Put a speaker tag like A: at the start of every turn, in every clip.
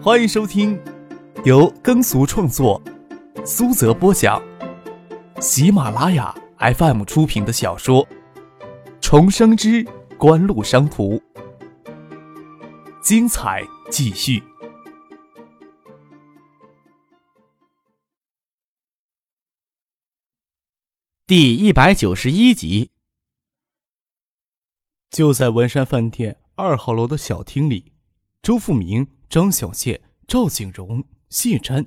A: 欢迎收听由耕俗创作、苏泽播讲、喜马拉雅 FM 出品的小说《重生之官路商途》，精彩继续，
B: 第一百九十一集。
A: 就在文山饭店二号楼的小厅里，周富明、张小倩、赵景荣、谢瞻、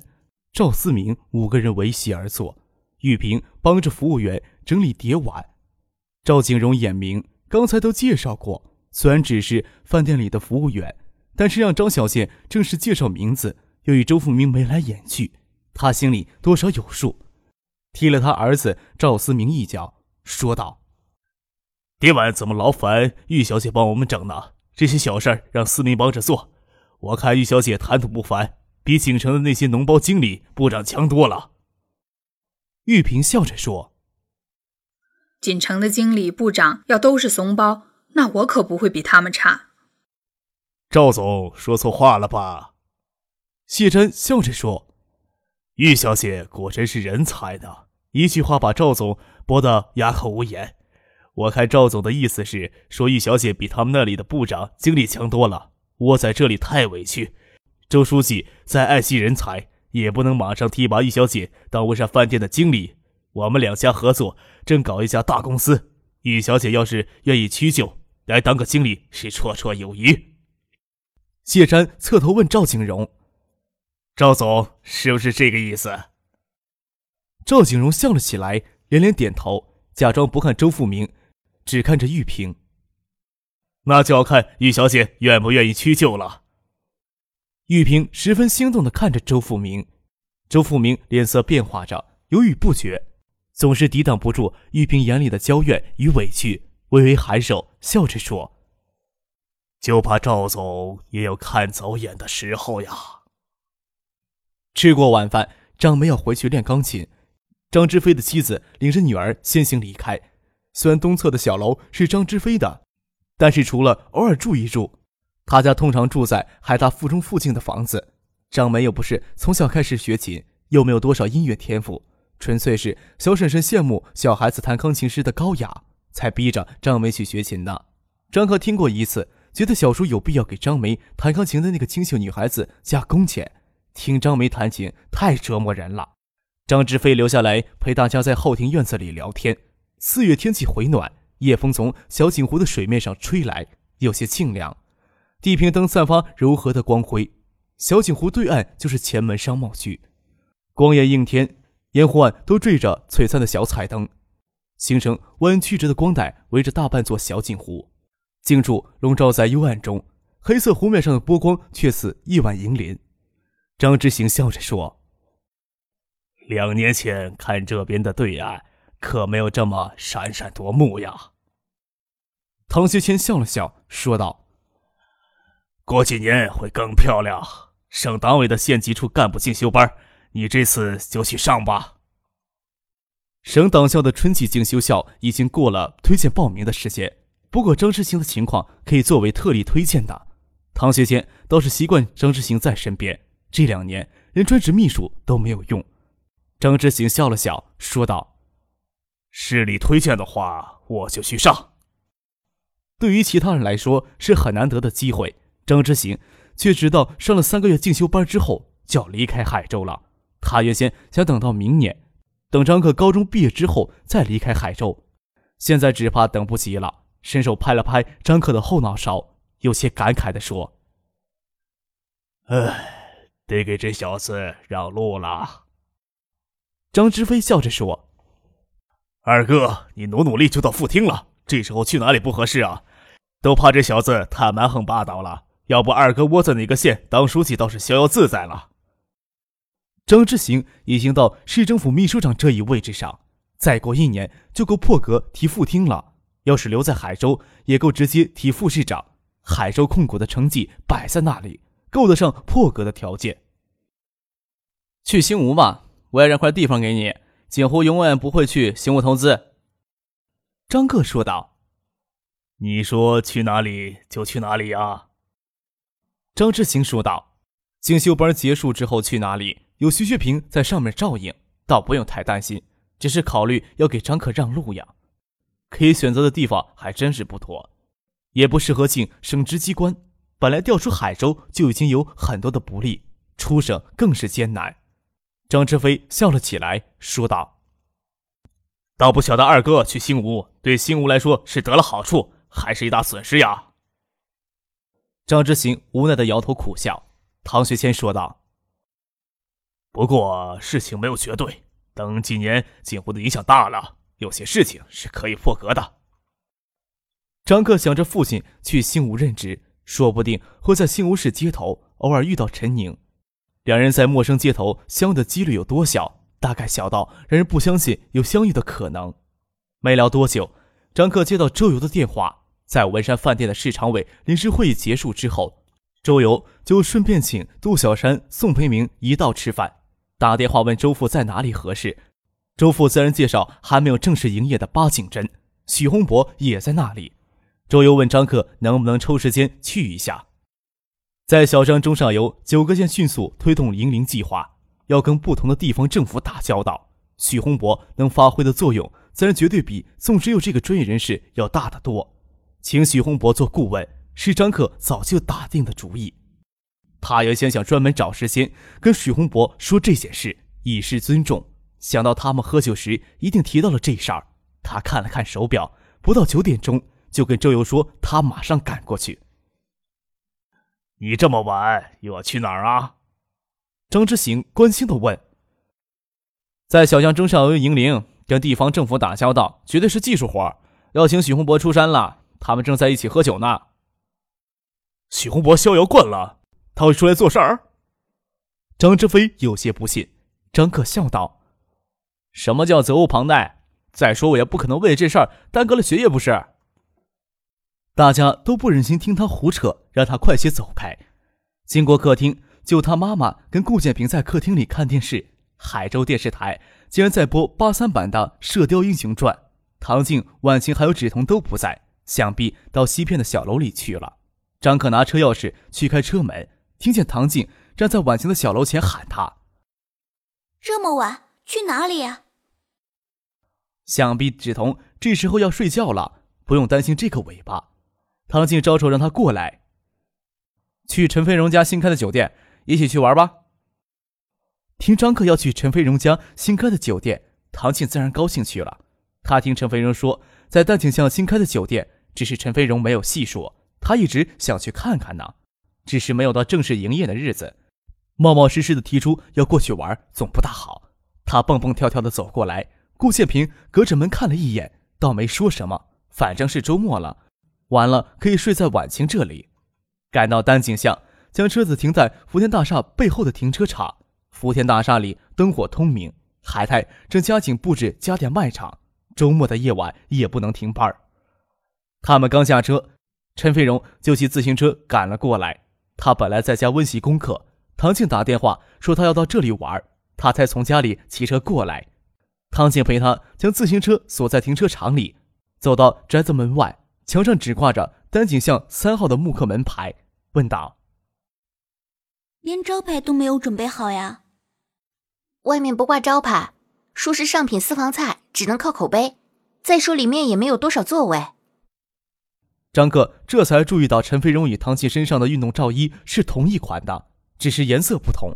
A: 赵思明五个人围席而坐。玉萍帮着服务员整理碟碗。赵景荣眼明刚才都介绍过，虽然只是饭店里的服务员，但是让张小倩正式介绍名字，又与周富明眉来眼去，他心里多少有数，踢了他儿子赵思明一脚，说道。
C: 碟碗怎么劳烦玉小姐帮我们整呢？这些小事儿让思明帮着做。我看玉小姐谈吐不凡，比锦城的那些脓包经理部长强多了。
A: 玉萍笑着说：“
D: 锦城的经理部长要都是怂包，那我可不会比他们差。”
C: 赵总说错话了吧？
A: 谢真笑着说：“
C: 玉小姐果真是人才呢。”一句话把赵总驳得哑口无言。我看赵总的意思是说，玉小姐比他们那里的部长、经理强多了。我在这里太委屈。周书记再爱惜人才，也不能马上提拔玉小姐当文山饭店的经理。我们两家合作，正搞一家大公司。玉小姐要是愿意屈就来当个经理，是绰绰有余。
A: 谢山侧头问赵景荣：“
C: 赵总是不是这个意思？”
A: 赵景荣笑了起来，连连点头，假装不看周富明。只看着玉萍，
C: 那就要看玉小姐愿不愿意屈就了。
A: 玉萍十分心动的看着周富明，周富明脸色变化着，犹豫不决，总是抵挡不住玉萍眼里的娇怨与委屈，微微颔首，笑着说：“
C: 就怕赵总也有看走眼的时候呀。”
A: 吃过晚饭，张梅要回去练钢琴，张之飞的妻子领着女儿先行离开。虽然东侧的小楼是张之飞的，但是除了偶尔住一住，他家通常住在海大附中附近的房子。张梅又不是从小开始学琴，又没有多少音乐天赋，纯粹是小婶婶羡慕小孩子弹钢琴时的高雅，才逼着张梅去学琴的。张克听过一次，觉得小叔有必要给张梅弹钢琴的那个清秀女孩子加工钱。听张梅弹琴太折磨人了。张之飞留下来陪大家在后庭院子里聊天。四月天气回暖，夜风从小景湖的水面上吹来，有些清凉。地平灯散发柔和的光辉，小景湖对岸就是前门商贸区，光焰映天，烟火岸都缀着璀璨的小彩灯，形成弯曲着的光带，围着大半座小景湖，静处笼罩在幽暗中，黑色湖面上的波光却似夜晚银鳞。张之行笑着说：“
C: 两年前看这边的对岸。”可没有这么闪闪夺目呀。
A: 唐学谦笑了笑，说道：“
C: 过几年会更漂亮。省党委的县级处干部进修班，你这次就去上吧。”
A: 省党校的春季进修校已经过了推荐报名的时间，不过张之行的情况可以作为特例推荐的。唐学谦倒是习惯张之行在身边，这两年连专职秘书都没有用。张之行笑了笑，说道。
C: 市里推荐的话，我就去上。
A: 对于其他人来说是很难得的机会，张之行却直到上了三个月进修班之后就要离开海州了。他原先想等到明年，等张克高中毕业之后再离开海州，现在只怕等不及了。伸手拍了拍张克的后脑勺，有些感慨地说：“
C: 唉，得给这小子让路了。”
A: 张之飞笑着说。
C: 二哥，你努努力就到副厅了。这时候去哪里不合适啊？都怕这小子太蛮横霸道了。要不二哥窝在哪个县当书记倒是逍遥自在了。
A: 张之行已经到市政府秘书长这一位置上，再过一年就够破格提副厅了。要是留在海州，也够直接提副市长。海州控股的成绩摆在那里，够得上破格的条件。
B: 去新吴吧，我也让块地方给你。锦湖永远不会去新物投资。”
A: 张克说道。
C: “你说去哪里就去哪里呀？”
A: 张之行说道。进修班结束之后去哪里？有徐学平在上面照应，倒不用太担心。只是考虑要给张克让路呀。可以选择的地方还真是不多，也不适合进省直机关。本来调出海州就已经有很多的不利，出省更是艰难。张志飞笑了起来，说道：“
C: 倒不晓得二哥去新吴，对新吴来说是得了好处，还是一大损失呀？”
A: 张之行无奈的摇头苦笑。唐学谦说道：“
C: 不过事情没有绝对，等几年锦湖的影响大了，有些事情是可以破格的。”
A: 张克想着父亲去新吴任职，说不定会在新吴市街头偶尔遇到陈宁。两人在陌生街头相遇的几率有多小？大概小到让人不相信有相遇的可能。没聊多久，张克接到周游的电话，在文山饭店的市常委临时会议结束之后。周游就顺便请杜小山、宋培明一道吃饭，打电话问周父在哪里合适。周父自然介绍还没有正式营业的八景镇，许洪博也在那里。周游问张克能不能抽时间去一下。在小张中上游九个县迅速推动“零零计划，要跟不同的地方政府打交道。许洪博能发挥的作用，自然绝对比宋之佑这个专业人士要大得多。请许洪博做顾问。是张克早就打定的主意，他原先想专门找时间跟许洪博说这件事，以示尊重。想到他们喝酒时一定提到了这事儿，他看了看手表，不到九点钟，就跟周游说他马上赶过去。
C: 你这么晚又要去哪儿啊？
A: 张之行关心的问。在小江征上游营林，跟地方政府打交道，绝对是技术活要请许洪博出山了，他们正在一起喝酒呢。
C: 许洪博逍遥惯了，他会出来做事儿？
A: 张志飞有些不信。张克笑道：“什么叫责无旁贷？再说我也不可能为了这事儿耽搁了学业，不是？”大家都不忍心听他胡扯，让他快些走开。经过客厅，就他妈妈跟顾建平在客厅里看电视。海州电视台竟然在播八三版的《射雕英雄传》，唐静、婉晴还有芷彤都不在，想必到西片的小楼里去了。张克拿车钥匙去开车门，听见唐静站在晚晴的小楼前喊他：“
E: 这么晚去哪里呀？”
A: 想必芷彤这时候要睡觉了，不用担心这个尾巴。唐静招手让他过来，去陈飞荣家新开的酒店，一起去玩吧。听张克要去陈飞荣家新开的酒店，唐静自然高兴去了。他听陈飞荣说，在丹景巷新开的酒店，只是陈飞荣没有细说。他一直想去看看呢，只是没有到正式营业的日子，冒冒失失的提出要过去玩，总不大好。他蹦蹦跳跳的走过来，顾建平隔着门看了一眼，倒没说什么。反正是周末了，完了可以睡在晚晴这里。赶到丹景巷，将车子停在福田大厦背后的停车场。福田大厦里灯火通明，海泰正加紧布置家电卖场，周末的夜晚也不能停班。他们刚下车。陈飞荣就骑自行车赶了过来。他本来在家温习功课，唐静打电话说他要到这里玩，他才从家里骑车过来。唐静陪他将自行车锁在停车场里，走到宅子门外，墙上只挂着丹景巷三号的木刻门牌，问道：“
E: 连招牌都没有准备好呀？”“
F: 外面不挂招牌，说是上品私房菜，只能靠口碑。再说里面也没有多少座位。”
A: 张克这才注意到陈飞荣与唐琪身上的运动罩衣是同一款的，只是颜色不同。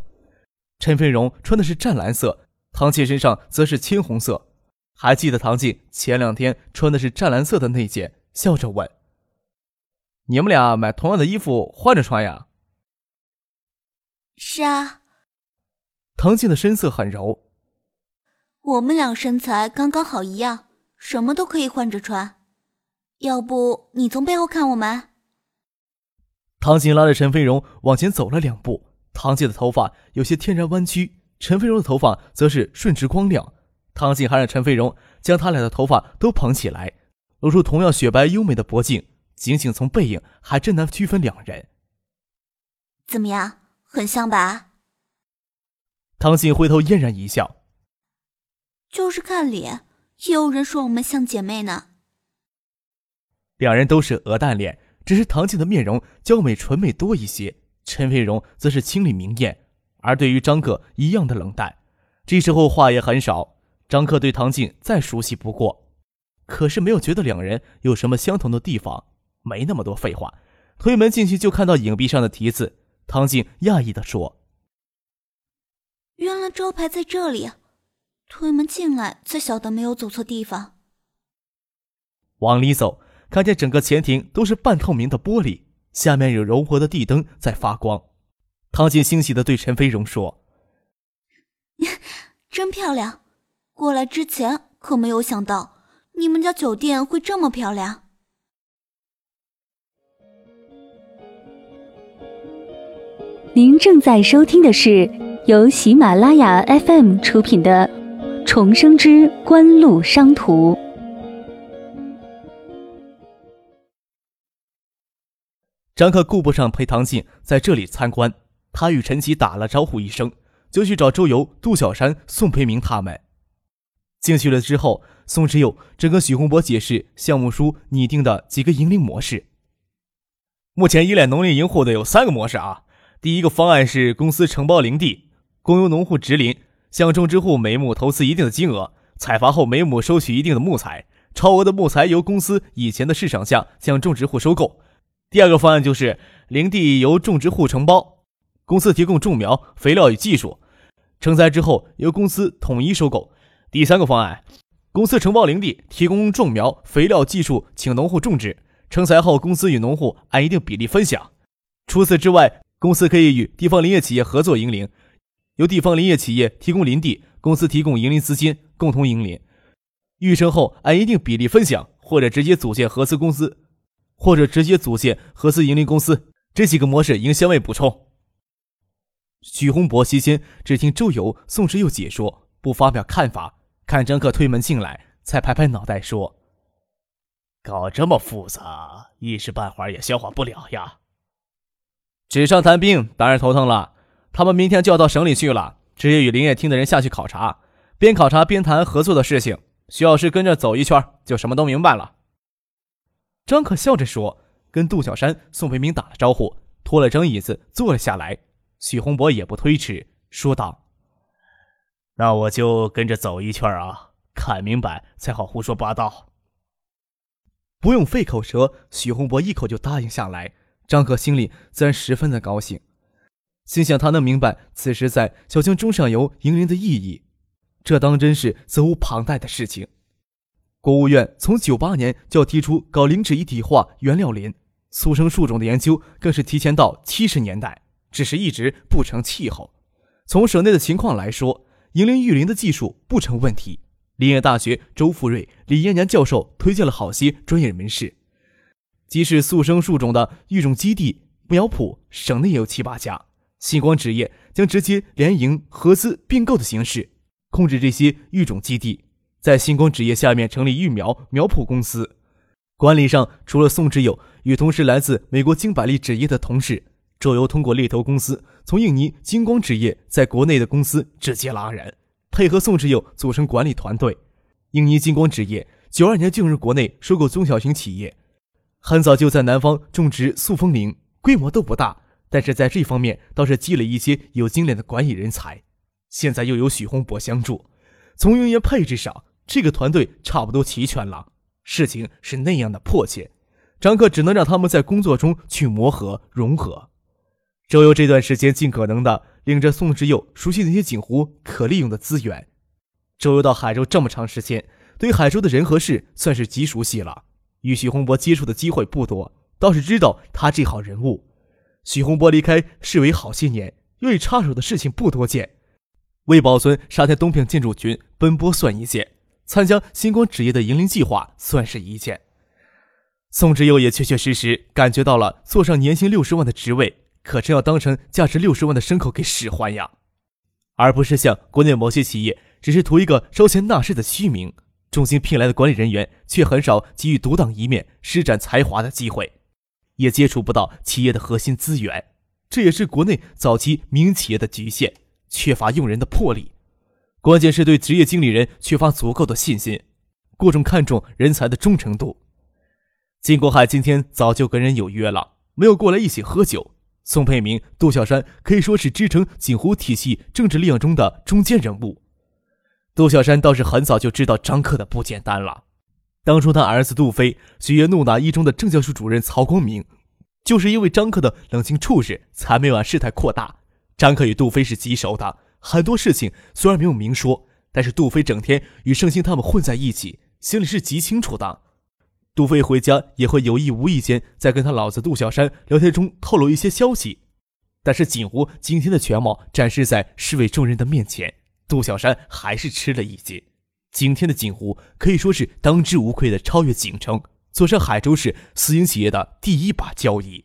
A: 陈飞荣穿的是湛蓝色，唐琪身上则是青红色。还记得唐静前两天穿的是湛蓝色的那件，笑着问：“你们俩买同样的衣服换着穿呀？”“
E: 是啊。”
A: 唐静的身色很柔。
E: “我们俩身材刚刚好一样，什么都可以换着穿。”要不你从背后看我们？
A: 唐锦拉着陈飞荣往前走了两步。唐姐的头发有些天然弯曲，陈飞荣的头发则是顺直光亮。唐锦还让陈飞荣将他俩的头发都捧起来，露出同样雪白优美的脖颈。仅仅从背影还真难区分两人。
E: 怎么样，很像吧？
A: 唐静回头嫣然一笑。
E: 就是看脸，也有人说我们像姐妹呢。
A: 两人都是鹅蛋脸，只是唐静的面容娇美纯美多一些，陈飞荣则是清丽明艳，而对于张克一样的冷淡。这时候话也很少。张克对唐静再熟悉不过，可是没有觉得两人有什么相同的地方，没那么多废话。推门进去就看到影壁上的题字。唐静讶异的说：“
E: 原来招牌在这里。”推门进来才晓得没有走错地方。
A: 往里走，看见整个前庭都是半透明的玻璃。下面有柔和的地灯在发光，唐静欣喜的对陈飞荣说：“
E: 真漂亮！过来之前可没有想到你们家酒店会这么漂亮。”
G: 您正在收听的是由喜马拉雅 FM 出品的《重生之官路商途》。
A: 张克顾不上陪唐静在这里参观，他与陈奇打了招呼一声，就去找周游、杜小山、宋培明他们。进去了之后，宋之佑正跟许洪博解释项目书拟定的几个盈利模式。目前依赖农林营户的有三个模式啊。第一个方案是公司承包林地，公由农户植林，向种植户每亩投资一定的金额，采伐后每亩收取一定的木材，超额的木材由公司以前的市场价向种植户收购。第二个方案就是林地由种植户承包，公司提供种苗、肥料与技术，成材之后由公司统一收购。第三个方案，公司承包林地，提供种苗、肥料、技术，请农户种植，成材后公司与农户按一定比例分享。除此之外，公司可以与地方林业企业合作营林，由地方林业企业提供林地，公司提供营林资金，共同营林。育成后按一定比例分享，或者直接组建合资公司。或者直接组建合资营林公司，这几个模式应相位补充。许洪博期间只听周游、宋时佑解说，不发表看法。看张克推门进来，才拍拍脑袋说：“
C: 搞这么复杂，一时半会儿也消化不了呀。”
B: 纸上谈兵，当然头疼了。他们明天就要到省里去了，直接与林业厅的人下去考察，边考察边谈合作的事情。徐老师跟着走一圈，就什么都明白了。
A: 张可笑着说：“跟杜小山、宋培明打了招呼，拖了张椅子坐了下来。”许洪博也不推迟，说道：“
C: 那我就跟着走一圈啊，看明白才好胡说八道。”
A: 不用费口舌，许洪博一口就答应下来。张可心里自然十分的高兴，心想他能明白此时在小江中上游营林的意义，这当真是责无旁贷的事情。国务院从九八年就要提出搞林质一体化原料林，速生树种的研究更是提前到七十年代，只是一直不成气候。从省内的情况来说，营林育林的技术不成问题。林业大学周富瑞、李延年教授推荐了好些专业人士，即使速生树种的育种基地苗圃，省内也有七八家。星光纸业将直接联营合资并购的形式控制这些育种基地。在星光纸业下面成立育苗苗圃公司，管理上除了宋志友与同时来自美国金百利纸业的同事，周游通过猎头公司从印尼金光纸业在国内的公司直接拉人，配合宋志友组成管理团队。印尼金光纸业九二年进入国内收购中小型企业，很早就在南方种植塑封林，规模都不大，但是在这方面倒是积累一些有经验的管理人才。现在又有许洪博相助，从人员配置上。这个团队差不多齐全了，事情是那样的迫切，张克只能让他们在工作中去磨合融合。周游这段时间尽可能的领着宋之佑熟悉那些锦湖可利用的资源。周游到海州这么长时间，对海州的人和事算是极熟悉了。与许洪博接触的机会不多，倒是知道他这号人物。许洪波离开市委好些年，愿意插手的事情不多见，为保存沙田东平建筑群奔波算一件。参加星光纸业的营林计划算是一件。宋之佑也确确实实感觉到了，坐上年薪六十万的职位，可真要当成价值六十万的牲口给使唤呀，而不是像国内某些企业，只是图一个招钱纳税的虚名。重金聘来的管理人员，却很少给予独当一面、施展才华的机会，也接触不到企业的核心资源。这也是国内早期民营企业的局限，缺乏用人的魄力。关键是对职业经理人缺乏足够的信心，过重看重人才的忠诚度。金国海今天早就跟人有约了，没有过来一起喝酒。宋佩明、杜小山可以说是支撑锦湖体系政治力量中的中坚人物。杜小山倒是很早就知道张克的不简单了。当初他儿子杜飞学业怒打一中的政教处主任曹光明，就是因为张克的冷静处事，才没把事态扩大。张克与杜飞是极熟的，很多事情虽然没有明说，但是杜飞整天与盛兴他们混在一起，心里是极清楚的。杜飞回家也会有意无意间在跟他老子杜小山聊天中透露一些消息，但是锦湖今天的全貌展示在市委众人的面前，杜小山还是吃了一惊。景天的锦湖可以说是当之无愧的超越锦城，坐上海州市私营企业的第一把交椅。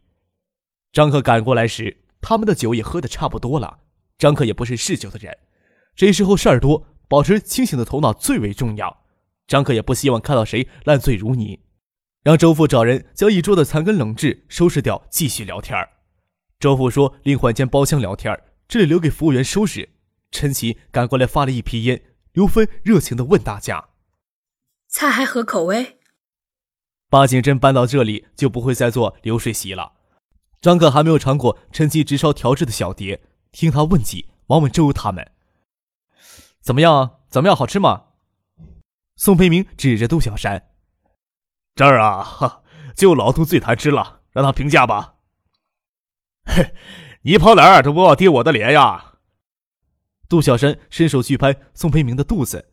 A: 张克赶过来时，他们的酒也喝得差不多了。张克也不是嗜酒的人，这时候事儿多，保持清醒的头脑最为重要。张克也不希望看到谁烂醉如泥。让周父找人将一桌的残羹冷炙收拾掉，继续聊天周父说另换间包厢聊天这里留给服务员收拾。陈奇赶过来发了一批烟，刘芬热情的问大家：“
D: 菜还合口味？”
A: 八景镇搬到这里就不会再做流水席了。张哥还没有尝过趁机直烧调制的小碟，听他问起，忙问周他们：“
B: 怎么样？怎么样？好吃吗？”
A: 宋培明指着杜小山。
C: 这儿啊，哈，就老杜最贪吃了，让他评价吧。嘿，你跑哪儿都不要跌我的脸呀！
A: 杜小山伸手去拍宋培明的肚子，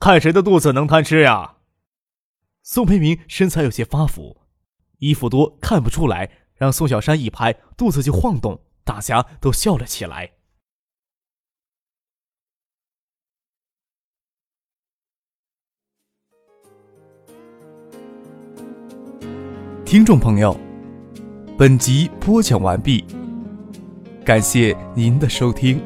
C: 看谁的肚子能贪吃呀？
A: 宋培明身材有些发福，衣服多看不出来，让宋小山一拍肚子就晃动，大家都笑了起来。听众朋友，本集播讲完毕，感谢您的收听。